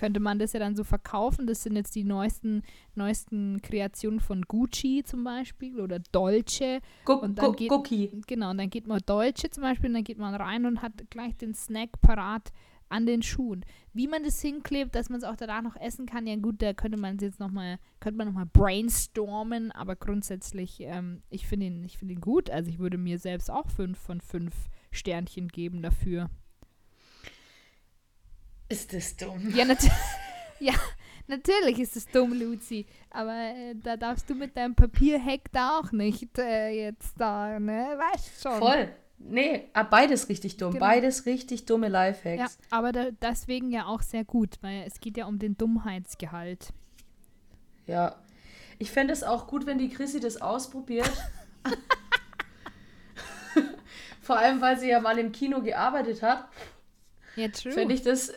könnte man das ja dann so verkaufen. Das sind jetzt die neuesten, neuesten Kreationen von Gucci zum Beispiel oder Dolce. Gu und dann geht, Cookie. Genau, und dann geht man Dolce zum Beispiel und dann geht man rein und hat gleich den Snack parat an den Schuhen. Wie man das hinklebt, dass man es auch danach noch essen kann, ja gut, da könnte man jetzt nochmal, könnte man nochmal brainstormen, aber grundsätzlich, ähm, ich finde ihn, ich finde ihn gut. Also ich würde mir selbst auch fünf von fünf Sternchen geben dafür. Ist das dumm? Ja, nat ja natürlich ist es dumm, Luzi. Aber äh, da darfst du mit deinem Papierheck da auch nicht äh, jetzt da, ne? Weißt schon. Voll. Nee, ah, beides richtig dumm. Genau. Beides richtig dumme Lifehacks. Ja, aber da, deswegen ja auch sehr gut, weil es geht ja um den Dummheitsgehalt. Ja. Ich fände es auch gut, wenn die Chrissy das ausprobiert. Vor allem, weil sie ja mal im Kino gearbeitet hat. Ja, true. Fände ich das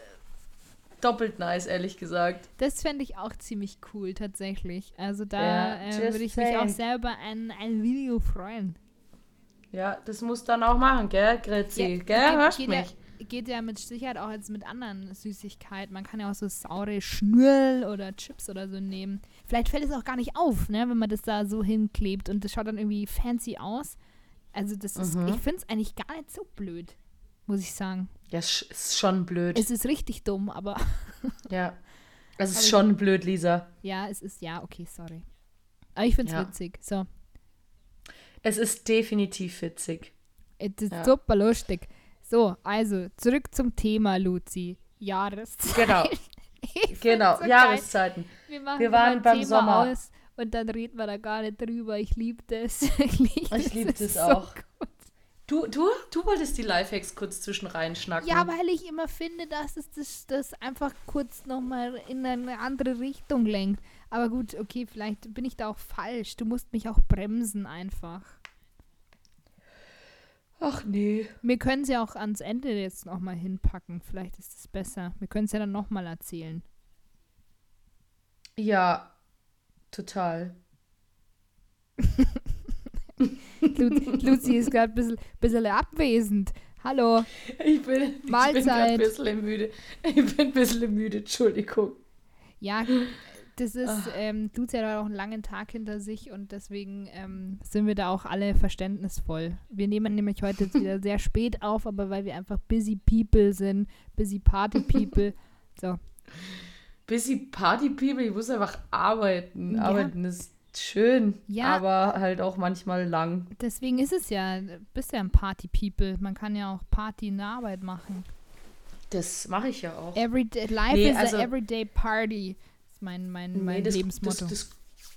doppelt nice, ehrlich gesagt. Das fände ich auch ziemlich cool, tatsächlich. Also da ja, äh, würde ich mich auch selber an ein Video freuen. Ja, das muss dann auch machen, gell, Gritzi? Ja, gell, geht, hörst geht mich? Ja, geht ja mit Sicherheit auch jetzt mit anderen Süßigkeiten. Man kann ja auch so saure Schnürl oder Chips oder so nehmen. Vielleicht fällt es auch gar nicht auf, ne, wenn man das da so hinklebt und das schaut dann irgendwie fancy aus. Also das ist, mhm. ich finde es eigentlich gar nicht so blöd, muss ich sagen. Ja, es ist schon blöd. Es ist richtig dumm, aber. ja. Es ist schon ich, blöd, Lisa. Ja, es ist, ja, okay, sorry. Aber ich finde es ja. witzig. So. Es ist definitiv witzig. Es ist ja. super lustig. So, also zurück zum Thema, Luzi. Jahreszeiten. Genau. genau, so Jahreszeiten. Wir, wir waren beim Thema Sommer. Und dann reden wir da gar nicht drüber. Ich liebe das. ich liebe lieb das, das auch. So du, du, du wolltest die Lifehacks kurz zwischen reinschnacken. Ja, weil ich immer finde, dass es das, das einfach kurz nochmal in eine andere Richtung lenkt. Aber gut, okay, vielleicht bin ich da auch falsch. Du musst mich auch bremsen einfach. Ach nee. Wir können sie auch ans Ende jetzt nochmal hinpacken. Vielleicht ist es besser. Wir können es ja dann nochmal erzählen. Ja, total. Lucy ist gerade ein bisschen, bisschen abwesend. Hallo. Ich bin, Mahlzeit. ich bin ein bisschen müde. Ich bin ein bisschen müde, Entschuldigung. Ja, das ist, ähm, Luzi hat auch einen langen Tag hinter sich und deswegen ähm, sind wir da auch alle verständnisvoll. Wir nehmen nämlich heute wieder sehr spät auf, aber weil wir einfach busy people sind, busy party people. So. Busy party people, ich muss einfach arbeiten. Ja. Arbeiten ist schön, ja, aber halt auch manchmal lang. Deswegen ist es ja, bist ja ein Party people. Man kann ja auch Party in der Arbeit machen. Das mache ich ja auch. Everyday, life nee, is also, a everyday party mein, mein, mein nee, das, Lebensmotto. Das,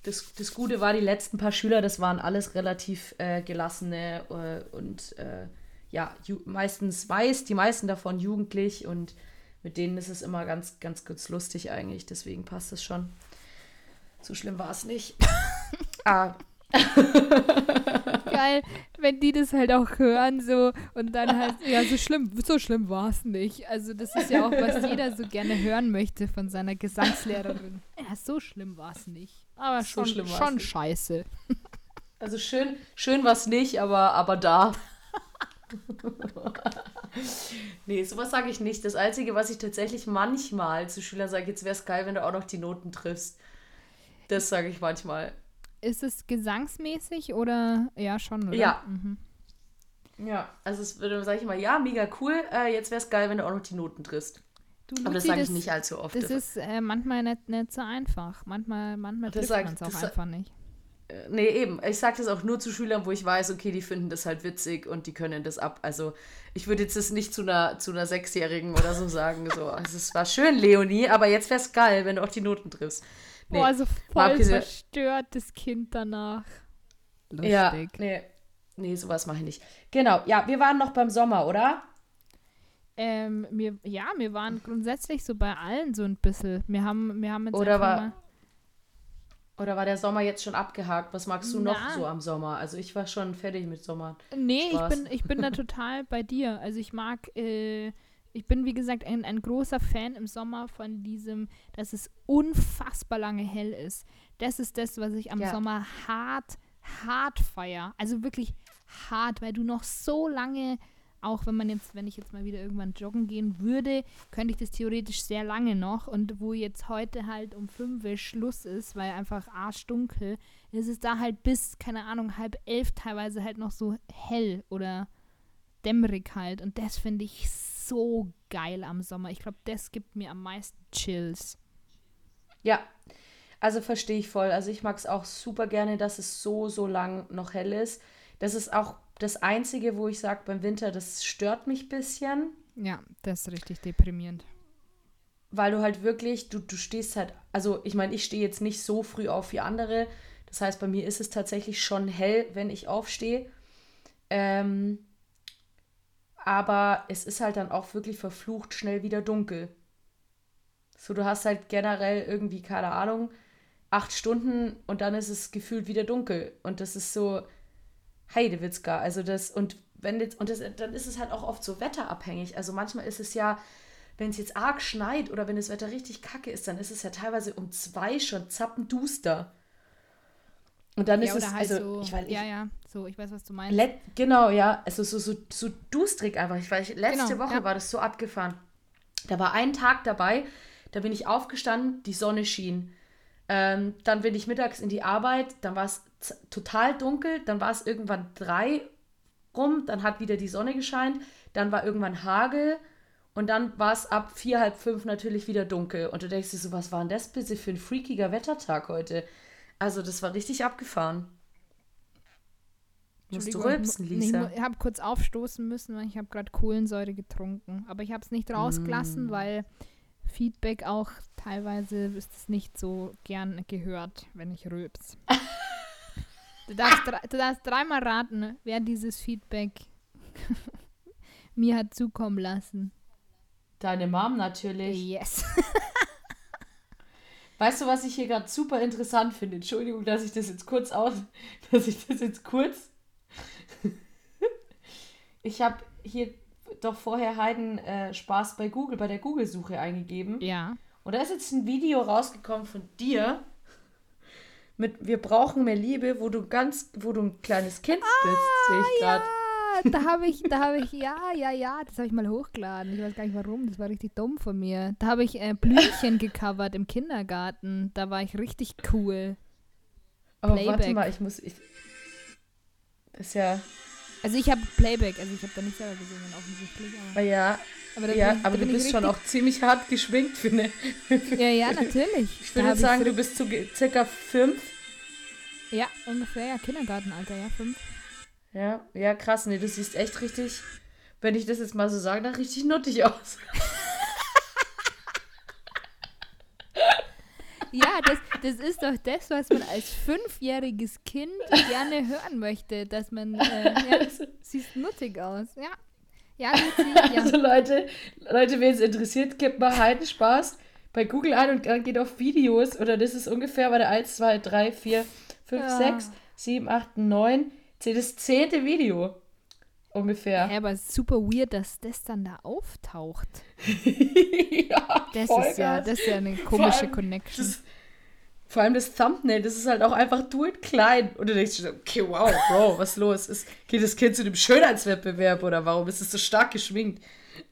das, das, Gute war, die letzten paar Schüler, das waren alles relativ äh, gelassene äh, und äh, ja, meistens weiß, die meisten davon jugendlich und mit denen ist es immer ganz, ganz kurz lustig eigentlich, deswegen passt es schon. So schlimm war es nicht. ah, Geil, wenn die das halt auch hören so und dann halt, ja, so schlimm, so schlimm war es nicht. Also das ist ja auch, was jeder so gerne hören möchte von seiner Gesangslehrerin. Ja, so schlimm war es nicht. Aber so schon, schon scheiße. Also schön, schön war es nicht, aber, aber da. nee, sowas sage ich nicht. Das Einzige, was ich tatsächlich manchmal zu Schülern sage, jetzt wäre es geil, wenn du auch noch die Noten triffst. Das sage ich manchmal. Ist es gesangsmäßig oder ja schon, oder? Ja. Mhm. Ja, also es würde, sage ich mal, ja, mega cool. Äh, jetzt wäre es geil, wenn du auch noch die Noten triffst. Du, Aber das sage ich nicht allzu oft. Das ist äh, manchmal nicht, nicht so einfach. Manchmal, manchmal trifft man es auch einfach nicht. Äh, nee, eben. Ich sage das auch nur zu Schülern, wo ich weiß, okay, die finden das halt witzig und die können das ab. Also ich würde jetzt das nicht zu einer, zu einer Sechsjährigen oder so sagen. So, also es war schön, Leonie, aber jetzt wäre es geil, wenn du auch die Noten triffst. Nee, Boah, so voll verstört das Kind danach. Lustig. Ja, nee. Nee, sowas mache ich nicht. Genau, ja, wir waren noch beim Sommer, oder? Ähm, wir, ja, wir waren grundsätzlich so bei allen so ein bisschen. Wir haben, wir haben jetzt Oder war. Oder war der Sommer jetzt schon abgehakt? Was magst du noch Na. so am Sommer? Also ich war schon fertig mit Sommer. Nee, ich Spaß. bin, ich bin da total bei dir. Also ich mag, äh, ich bin wie gesagt ein, ein großer Fan im Sommer von diesem, dass es unfassbar lange hell ist. Das ist das, was ich am Ja. Sommer hart, hart feier. Also wirklich hart, weil du noch so lange, auch wenn man jetzt, wenn ich jetzt mal wieder irgendwann joggen gehen würde, könnte ich das theoretisch sehr lange noch. Und wo jetzt heute halt um fünf Uhr Schluss ist, weil einfach arschdunkel, ist es da halt bis, keine Ahnung, halb elf teilweise halt noch so hell oder dämmerig halt. Und das finde ich so geil am Sommer. Ich glaube, das gibt mir am meisten Chills. Ja, also verstehe ich voll. Also ich mag es auch super gerne, dass es so, so lang noch hell ist. Das ist auch das Einzige, wo ich sage, beim Winter, das stört mich ein bisschen, Ja, das ist richtig deprimierend. weil du halt wirklich, du, du stehst halt, also ich meine, ich stehe jetzt nicht so früh auf wie andere. Das heißt, bei mir ist es tatsächlich schon hell, wenn ich aufstehe. Ähm, aber es ist halt dann auch wirklich verflucht schnell wieder dunkel. So, du hast halt generell irgendwie, keine Ahnung, acht Stunden und dann ist es gefühlt wieder dunkel. Und das ist so, Heidewitzka. Also das, und wenn jetzt, und das, dann ist es halt auch oft so wetterabhängig. Also manchmal ist es ja, wenn es jetzt arg schneit oder wenn das Wetter richtig kacke ist, dann ist es ja teilweise um zwei schon zappenduster. Und dann ja, ist es, halt also, so, ich weiß, ja, ja, so, ich weiß, was du meinst. Let, genau, ja. Also so, so, so dustrig einfach. Ich weiß, letzte Genau, Woche ja. war das so abgefahren. Da war ein Tag dabei, da bin ich aufgestanden, die Sonne schien. Ähm, dann bin ich mittags in die Arbeit, dann war es total dunkel, dann war es irgendwann drei rum, dann hat wieder die Sonne gescheint, dann war irgendwann Hagel und dann war es ab vier, halb fünf natürlich wieder dunkel. Und du denkst dir so, was war denn das bitte für ein freakiger Wettertag heute? Also das war richtig abgefahren. Musst du rülpsen, Lisa? Ich, ich habe kurz aufstoßen müssen, weil ich habe gerade Kohlensäure getrunken. Aber ich habe es nicht rausgelassen, Mm. weil Feedback auch teilweise ist es nicht so gern gehört, wenn ich rülps. du, darfst drei, du darfst dreimal raten, wer dieses Feedback mir hat zukommen lassen. Deine Mom natürlich. Yes. Weißt du, was ich hier gerade super interessant finde? Entschuldigung, dass ich das jetzt kurz aus, dass ich das jetzt kurz. ich habe hier doch vorher Heiden äh, Spaß bei Google, bei der Google-Suche eingegeben. ja. Und da ist jetzt ein Video rausgekommen von dir mit Wir brauchen mehr Liebe, wo du ganz, wo du ein kleines Kind bist, sehe ich gerade. Ah, da habe ich, da habe ich, ja, ja, ja, das habe ich mal hochgeladen. Ich weiß gar nicht warum, das war richtig dumm von mir. Da habe ich äh, Blümchen gecovert im Kindergarten. Da war ich richtig cool. Aber warte Playback. mal, ich muss. Ich, das ist ja. Also ich habe Playback, also ich habe da nicht selber gesungen, offensichtlich. Aber, Ja, aber ja bin ich, aber du ich bist schon auch ziemlich hart geschminkt für eine. Ja, ja, natürlich. Ich würde sagen, du bist ge- circa fünf. Ja, ungefähr, ja, Kindergartenalter, ja, fünf. Ja, ja, krass. Nee, du siehst echt richtig, wenn ich das jetzt mal so sage, nach richtig nuttig aus. Ja, das, das ist doch das, was man als fünfjähriges Kind gerne hören möchte, dass man, äh, ja, siehst nuttig aus, ja. Ja, Luzi, ja. Also Leute, Leute, wen es interessiert, gebt mal Heiden Spaß bei Google ein und dann geht auf Videos. Oder das ist ungefähr bei der 1, 2, 3, 4, 5, Ja. 6, 7, 8, 9, 10, das zehnte Video. Ungefähr. Ja, aber es ist super weird, dass das dann da auftaucht. ja, Das ist ja, das ist ja eine komische allem Connection. Das, vor allem das Thumbnail, das ist halt auch einfach du in klein. Und du denkst dir okay, wow, Bro, was los? Ist, geht das Kind zu dem Schönheitswettbewerb oder warum ist es so stark geschminkt?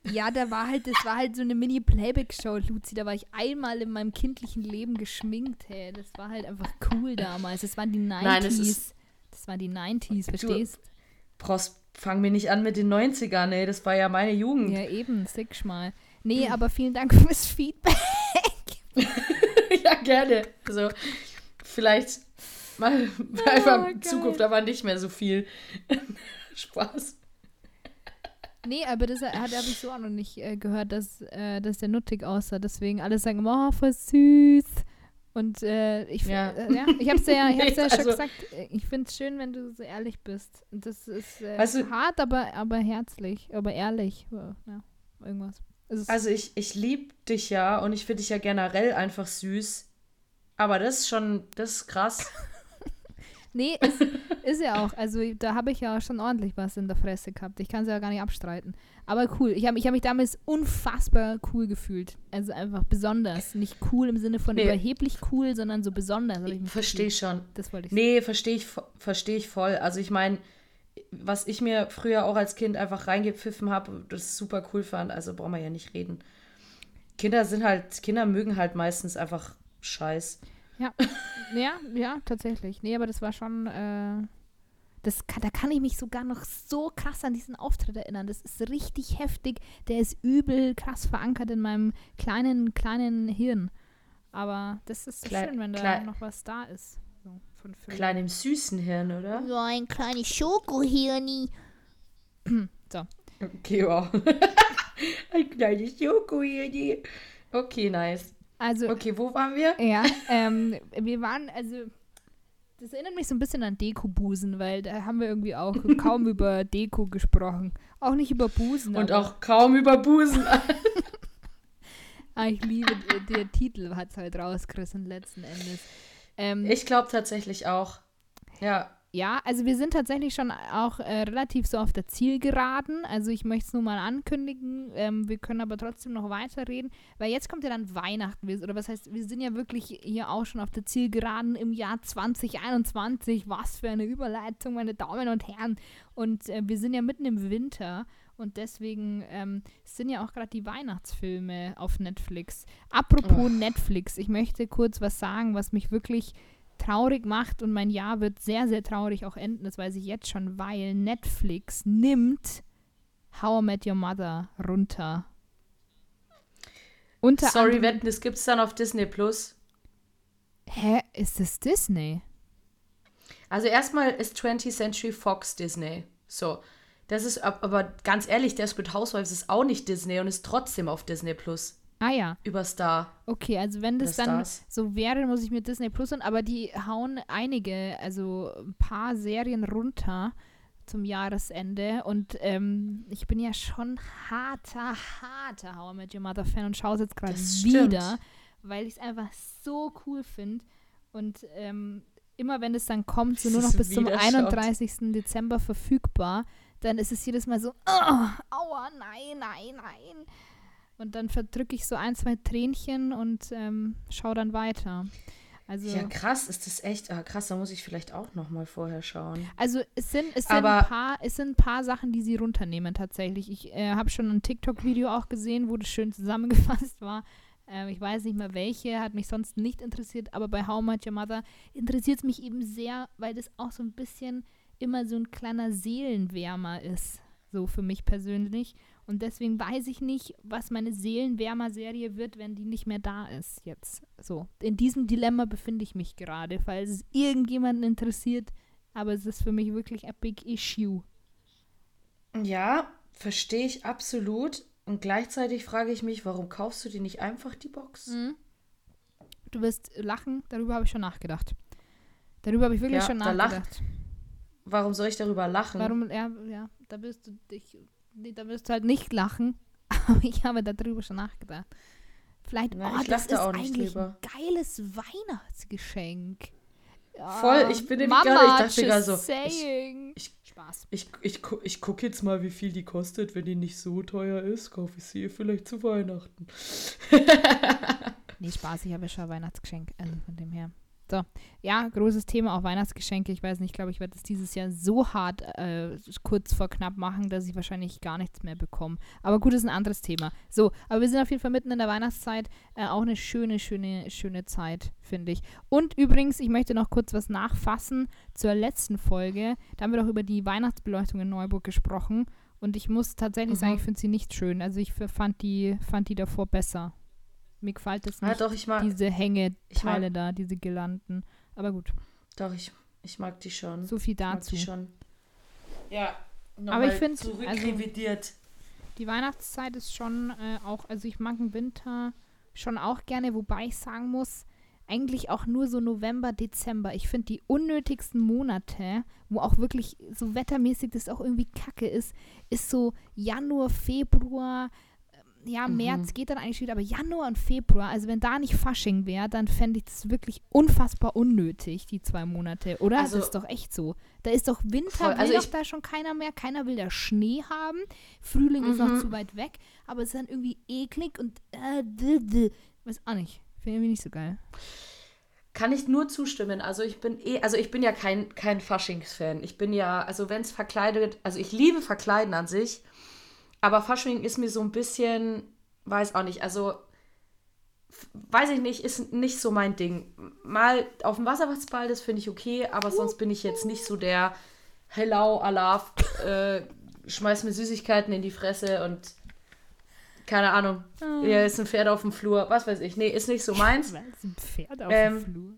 Ja, da war halt, das war halt so eine Mini-Playback-Show, Luzi. Da war ich einmal in meinem kindlichen Leben geschminkt, hey. Das war halt einfach cool damals. Das waren die 90s. Nein, es ist- das waren die 90s, verstehst? Brauchst, fang mir nicht an mit den 90ern, ey, das war ja meine Jugend. Ja, eben, sick mal. Nee, aber vielen Dank fürs Feedback. Ja, gerne. Also, vielleicht mal einfach geil. in Zukunft aber nicht mehr so viel Spaß. Nee, aber das habe ich so auch noch nicht äh, gehört, dass, äh, dass der nuttig aussah. Deswegen alle sagen, oh, voll süß. Und äh, ich, Ja. äh, ja, ich hab's dir ja, ich hab's ja schon Also- gesagt, äh, ich find's schön, wenn du so ehrlich bist. Und das ist äh, Weißt du- hart, aber, aber herzlich, aber ehrlich. Ja, ja, irgendwas. Es Also, ich, ich liebe dich ja und ich finde dich ja generell einfach süß. Aber das ist schon, das ist krass. Nee, ist, ist ja auch. Also da habe ich ja schon ordentlich was in der Fresse gehabt. Ich kann es ja gar nicht abstreiten. Aber cool. Ich habe ich hab mich damals unfassbar cool gefühlt. Also einfach besonders. Nicht cool im Sinne von Nee. überheblich cool, sondern so besonders. ich Verstehe schon. Das wollte ich Nee, verstehe ich, versteh ich voll. Also ich meine, was ich mir früher auch als Kind einfach reingepfiffen habe, das super cool fand, also brauchen wir ja nicht reden. Kinder sind halt, Kinder mögen halt meistens einfach Scheiß. Ja, ja, ja, tatsächlich. Nee, aber das war schon, äh, das kann, da kann ich mich sogar noch so krass an diesen Auftritt erinnern. Das ist richtig heftig. Der ist übel krass verankert in meinem kleinen, kleinen Hirn. Aber das ist so Klei- schön, wenn da noch was da ist. So, von früher. Klein im süßen Hirn, oder? So ein kleines Schokohirni. so. Okay, wow. Ein kleines Schokohirni. Okay, nice. Also, Okay, wo waren wir? Ja, ähm, wir waren, also, das erinnert mich so ein bisschen an Deko-Busen, weil da haben wir irgendwie auch kaum über Deko gesprochen. Auch nicht über Busen. Und auch kaum über Busen. Ah, ich liebe, der, der Titel hat es halt rausgerissen letzten Endes. Ähm, Ich glaube tatsächlich auch. Ja. Ja, also wir sind tatsächlich schon auch äh, relativ so auf der Zielgeraden. Also ich möchte es nur mal ankündigen. Ähm, wir können aber trotzdem noch weiterreden, weil jetzt kommt ja dann Weihnachten. Oder was heißt, wir sind ja wirklich hier auch schon auf der Zielgeraden im Jahr 2021. Was für eine Überleitung, meine Damen und Herren. Und äh, wir sind ja mitten im Winter. Und deswegen ähm, sind ja auch gerade die Weihnachtsfilme auf Netflix. Apropos Oh. Netflix, ich möchte kurz was sagen, was mich wirklich traurig macht und mein Jahr wird sehr, sehr traurig auch enden, das weiß ich jetzt schon, weil Netflix nimmt How I Met Your Mother runter. Unter Sorry, anderem, wetten, das gibt's dann auf Disney Plus. Hä, ist das Disney? Also erstmal ist 20th Century Fox Disney. So. Das ist ab- aber ganz ehrlich, Desperate Housewives ist auch nicht Disney und ist trotzdem auf Disney Plus. Ah ja, Über Star. okay, also wenn das dann Stars. so wäre, muss ich mir Disney Plus und aber die hauen einige, also ein paar Serien runter zum Jahresende und ähm, ich bin ja schon harter, harter How I Met Your Mother Fan und schaue es jetzt gerade wieder, weil ich es einfach so cool finde und ähm, immer wenn es dann kommt, so nur noch bis zum wieder schaut. 31. Dezember verfügbar, dann ist es jedes Mal so, oh, aua, nein, nein, nein. Und dann verdrücke ich so ein, zwei Tränchen und ähm, schaue dann weiter. Also, Ja, krass, ist das echt. Ah, krass, da muss ich vielleicht auch noch mal vorher schauen. also es sind, es, sind Aber- ein paar, es sind ein paar Sachen, die sie runternehmen tatsächlich. Ich äh, habe schon ein TikTok-Video auch gesehen, wo das schön zusammengefasst war. Ähm, ich weiß nicht mehr welche, hat mich sonst nicht interessiert, aber bei How Much Your Mother interessiert es mich eben sehr, weil das auch so ein bisschen immer so ein kleiner Seelenwärmer ist, so für mich persönlich. Und deswegen weiß ich nicht, was meine Seelenwärmer-Serie wird, wenn die nicht mehr da ist jetzt. So, in diesem Dilemma befinde ich mich gerade, falls es irgendjemanden interessiert, aber es ist für mich wirklich ein Big Issue. Ja, verstehe ich absolut. Und gleichzeitig frage ich mich, warum kaufst du dir nicht einfach die Box? Mhm. Du wirst lachen, darüber habe ich schon nachgedacht. Darüber habe ich wirklich Ja, schon da lacht- nachgedacht. Warum soll ich darüber lachen? Warum, ja, ja, da wirst du dich, da wirst du halt nicht lachen, aber ich habe darüber schon nachgedacht. Vielleicht, Na, oh, ich das da ist auch nicht eigentlich drüber. ein geiles Weihnachtsgeschenk. Ja, Voll, ich bin nämlich gerade- ich dachte gerade so, saying. ich- Spaß. Ich, ich, ich gucke jetzt mal, wie viel die kostet. Wenn die nicht so teuer ist, kaufe ich sie ihr vielleicht zu Weihnachten. Nee, Spaß, ich habe ja schon ein Weihnachtsgeschenk, also von dem her. So, ja, großes Thema auch Weihnachtsgeschenke. Ich weiß nicht, ich glaube, ich werde es dieses Jahr so hart äh, kurz vor knapp machen, dass ich wahrscheinlich gar nichts mehr bekomme. Aber gut, ist ein anderes Thema. So, aber wir sind auf jeden Fall mitten in der Weihnachtszeit. Äh, auch eine schöne, schöne, schöne Zeit, finde ich. Und übrigens, ich möchte noch kurz was nachfassen zur letzten Folge. Da haben wir doch über die Weihnachtsbeleuchtung in Neuburg gesprochen. Und ich muss tatsächlich Mhm. sagen, ich finde sie nicht schön. Also ich fand die, fand die davor besser. Mir gefällt es Ah, nicht doch, ich mag, diese mag- da, diese Girlanden. Aber gut, doch, ich, ich mag die schon. so viel Ich mag dazu. die schon. Ja, Aber ich finde, also- zurückrevidiert. Die Weihnachtszeit ist schon äh, auch, also ich mag den Winter schon auch gerne, wobei ich sagen muss, eigentlich auch nur so November, Dezember. Ich finde die unnötigsten Monate, wo auch wirklich so wettermäßig das auch irgendwie kacke ist, ist so Januar, Februar, ja, Mhm. März geht dann eigentlich wieder, aber Januar und Februar, also wenn da nicht Fasching wäre, dann fände ich das wirklich unfassbar unnötig, die zwei Monate, oder? Also- das ist doch echt so. Da ist doch Winter, Voll, will also doch ich- da schon keiner mehr, keiner will da Schnee haben, Frühling ist noch Mhm. zu weit weg, aber es ist dann irgendwie eklig und äh, dh, dh. weiß auch nicht, finde ich nicht so geil. Kann ich nur zustimmen. Also ich bin eh, also ich bin ja kein, kein Faschings-Fan. Ich bin ja, also wenn es verkleidet, also ich liebe Verkleiden an sich, aber Fasching ist mir so ein bisschen, weiß auch nicht, also weiß ich nicht, ist nicht so mein Ding. Mal auf dem Wasserwachtsball, das finde ich okay, aber sonst bin ich jetzt nicht so der Hello, Alaf, äh, schmeiß mir Süßigkeiten in die Fresse und keine Ahnung, hier ist ein Pferd auf dem Flur, was weiß ich. Nee, ist nicht so meins. Was, ein Pferd auf Ähm, dem Flur?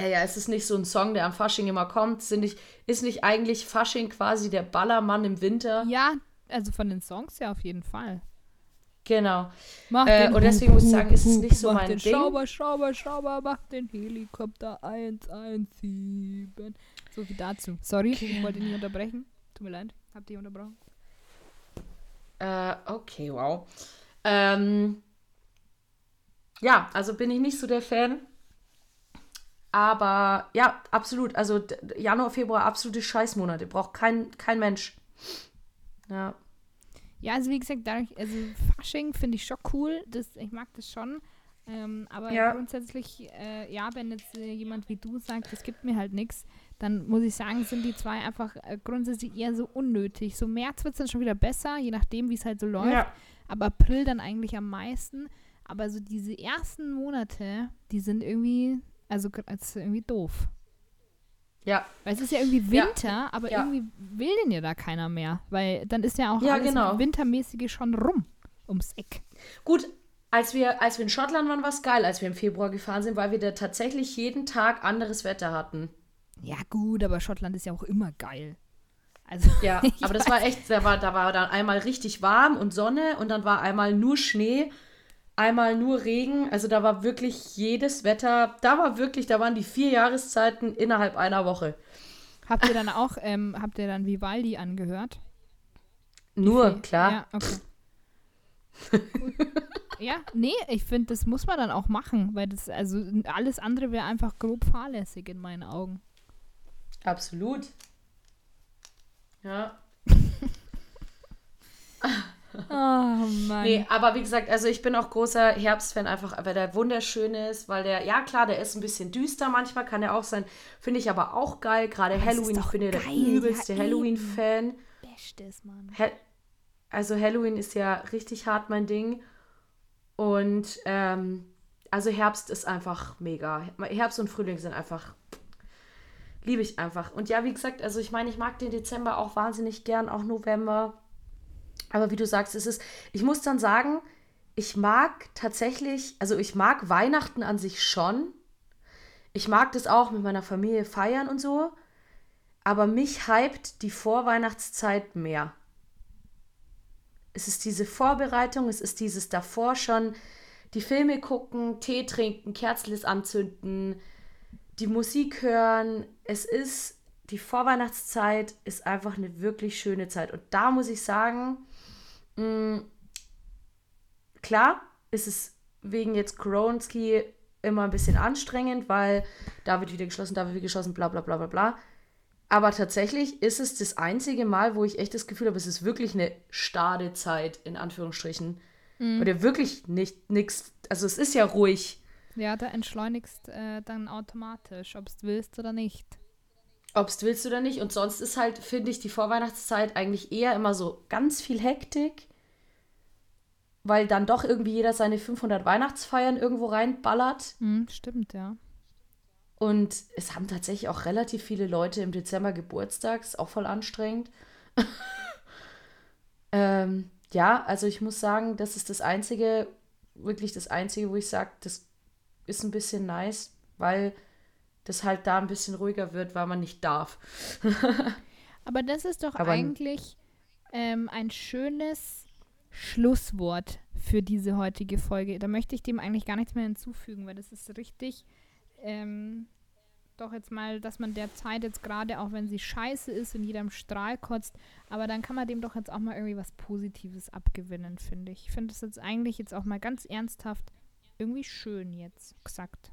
Ja, ja, es ist nicht so ein Song, der am Fasching immer kommt. Sind nicht, ist nicht eigentlich Fasching quasi der Ballermann im Winter? Ja, also von den Songs ja auf jeden Fall. Genau. Äh, und deswegen muss ich sagen, ist es nicht so mach mein den Ding. Schauber, Schauber, Schauber, mach den Helikopter 117. So viel dazu. Sorry, ich wollte nicht unterbrechen. Tut mir leid, hab dich unterbrochen. Äh, okay, wow. Ähm, ja, also bin ich nicht so der Fan. Aber ja, absolut. Also Januar, Februar, absolute Scheißmonate. Braucht kein, kein Mensch. Ja. Ja, also wie gesagt, dadurch, also Fasching finde ich schon cool. Das, ich mag das schon. Ähm, aber Ja. grundsätzlich, äh, ja, wenn jetzt äh, jemand wie du sagt, das gibt mir halt nichts, dann muss ich sagen, sind die zwei einfach äh, grundsätzlich eher so unnötig. So März wird es dann schon wieder besser, je nachdem, wie es halt so läuft. ja. aber April dann eigentlich am meisten. Aber so diese ersten Monate, die sind irgendwie, also es irgendwie doof. Ja, Weil es ist ja irgendwie Ja. Winter, aber Ja. irgendwie will den ja da keiner mehr. Weil dann ist ja auch Ja, alles genau. Wintermäßige schon rum ums Eck. Gut, als wir, als wir in Schottland waren, war es geil, als wir im Februar gefahren sind, weil wir da tatsächlich jeden Tag anderes Wetter hatten. Ja gut, aber Schottland ist ja auch immer geil. Also Ja, aber das war echt, da war, da war dann einmal richtig warm und Sonne und dann war einmal nur Schnee, einmal nur Regen. Also da war wirklich jedes Wetter, da war wirklich, da waren die vier Jahreszeiten innerhalb einer Woche. Habt ihr dann auch, ähm, habt ihr dann Vivaldi angehört? Nur, Wie- klar. Ja, okay. Ja, nee, ich finde, das muss man dann auch machen, weil das, also alles andere wäre einfach grob fahrlässig in meinen Augen. Absolut. Ja. Oh Mann. Nee, aber wie gesagt, also ich bin auch großer Herbstfan, einfach weil der wunderschön ist, weil der, ja klar, der ist ein bisschen düster manchmal, kann er auch sein. Finde ich aber auch geil. Gerade Halloween, ich bin ja der übelste ja, Halloween-Fan. Bestes, Mann. Ha also Halloween ist ja richtig hart mein Ding. Und ähm, also Herbst ist einfach mega. Herbst und Frühling sind einfach. Liebe ich einfach. Und ja, wie gesagt, also ich meine, ich mag den Dezember auch wahnsinnig gern, auch November. Aber wie du sagst, es ist. Ich muss dann sagen, ich mag tatsächlich, also ich mag Weihnachten an sich schon. Ich mag das auch mit meiner Familie feiern und so. Aber mich hypt die Vorweihnachtszeit mehr. Es ist diese Vorbereitung, es ist dieses davor schon die Filme gucken, Tee trinken, Kerzlis anzünden, die Musik hören. Es ist, die Vorweihnachtszeit ist einfach eine wirklich schöne Zeit. Und da muss ich sagen, mh, klar ist es wegen jetzt Koronski immer ein bisschen anstrengend, weil da wird wieder geschlossen, da wird wieder geschlossen, bla bla bla bla bla. Aber tatsächlich ist es das einzige Mal, wo ich echt das Gefühl habe, es ist wirklich eine stade Zeit, in Anführungsstrichen. Mhm. Oder wirklich nicht nichts. Also es ist ja ruhig. Ja, da entschleunigst äh, dann automatisch, ob du willst oder nicht. Ob es willst oder nicht. Und sonst ist halt, finde ich, die Vorweihnachtszeit eigentlich eher immer so ganz viel Hektik. Weil dann doch irgendwie jeder seine 500 Weihnachtsfeiern irgendwo reinballert. Hm, stimmt, ja. Und es haben tatsächlich auch relativ viele Leute im Dezember Geburtstag. Ist auch voll anstrengend. ähm, ja, also ich muss sagen, das ist das Einzige, wirklich das Einzige, wo ich sage, das ist ein bisschen nice, weil das halt da ein bisschen ruhiger wird, weil man nicht darf. Aber das ist doch Aber- eigentlich ähm, ein schönes Schlusswort für diese heutige Folge. Da möchte ich dem eigentlich gar nichts mehr hinzufügen, weil das ist richtig ähm, doch jetzt mal, dass man der Zeit jetzt gerade, auch wenn sie scheiße ist, in jedem Strahl kotzt, aber dann kann man dem doch jetzt auch mal irgendwie was Positives abgewinnen, finde ich. Ich finde es jetzt eigentlich jetzt auch mal ganz ernsthaft irgendwie schön jetzt gesagt.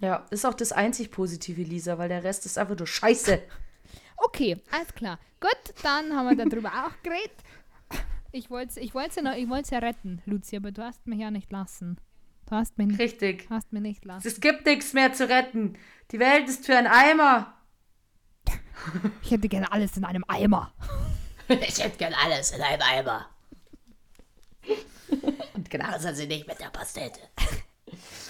Ja, ist auch das einzig Positive, Lisa, weil der Rest ist einfach nur Scheiße. Okay, alles klar. Gut, dann haben wir darüber auch geredet. Ich wollte ich ja, noch, ja retten, Lucia, aber du hast mich ja nicht lassen. Du hast mich, Richtig. Hast mich nicht lassen. Es gibt nichts mehr zu retten. Die Welt ist für einen Eimer. Ich hätte gerne alles in einem Eimer. Ich hätte gerne alles in einem Eimer. Und genau sind sie nicht mit der Pastete.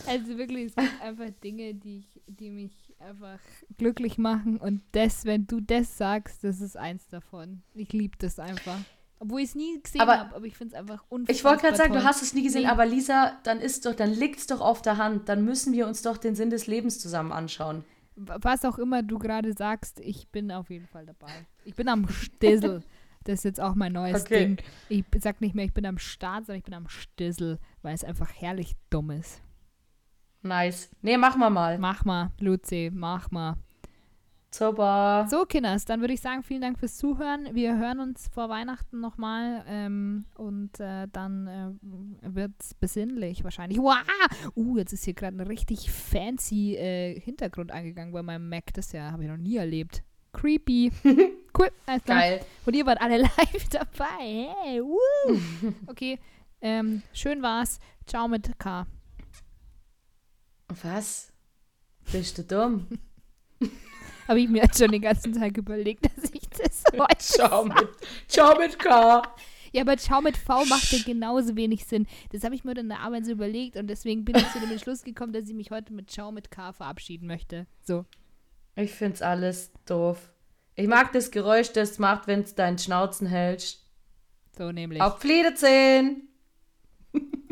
Also wirklich, es gibt einfach Dinge, die, ich, die mich einfach glücklich machen. Und das, wenn du das sagst, das ist eins davon. Ich liebe das einfach. Obwohl ich es nie gesehen habe, aber ich finde es einfach unfassbar Ich wollte gerade sagen, du hast es nie gesehen, nee. aber Lisa, dann ist doch, dann liegt es doch auf der Hand. Dann müssen wir uns doch den Sinn des Lebens zusammen anschauen. Was auch immer du gerade sagst, ich bin auf jeden Fall dabei. Ich bin am Stissel. das ist jetzt auch mein neues okay. Ding. Ich sag nicht mehr, ich bin am Start, sondern ich bin am Stissel, weil es einfach herrlich dumm ist. Nice. Nee, mach mal mal. Mach mal, Luzi, mach mal. Super. So, Kinders, dann würde ich sagen, vielen Dank fürs Zuhören. Wir hören uns vor Weihnachten nochmal ähm, und äh, dann äh, wird es besinnlich wahrscheinlich. Wow! Uh, jetzt ist hier gerade ein richtig fancy äh, Hintergrund angegangen bei meinem Mac. Das ja habe ich noch nie erlebt. Creepy. cool, alles klar. Geil. Und ihr wart alle live dabei. Hey, woo! Okay, ähm, schön war's. Ciao mit K. Was? Bist du dumm? Habe ich mir jetzt schon den ganzen Tag überlegt, dass ich das heute Ciao mit, Ciao mit K. Ja, aber Ciao mit V macht ja genauso wenig Sinn. Das habe ich mir dann in der Arbeit so überlegt und deswegen bin ich zu dem Entschluss gekommen, dass ich mich heute mit Ciao mit K verabschieden möchte. So. Ich find's alles doof. Ich mag das Geräusch, das es macht, wenn es deinen Schnauzen hältst. So nämlich. Auf Fliederzehen!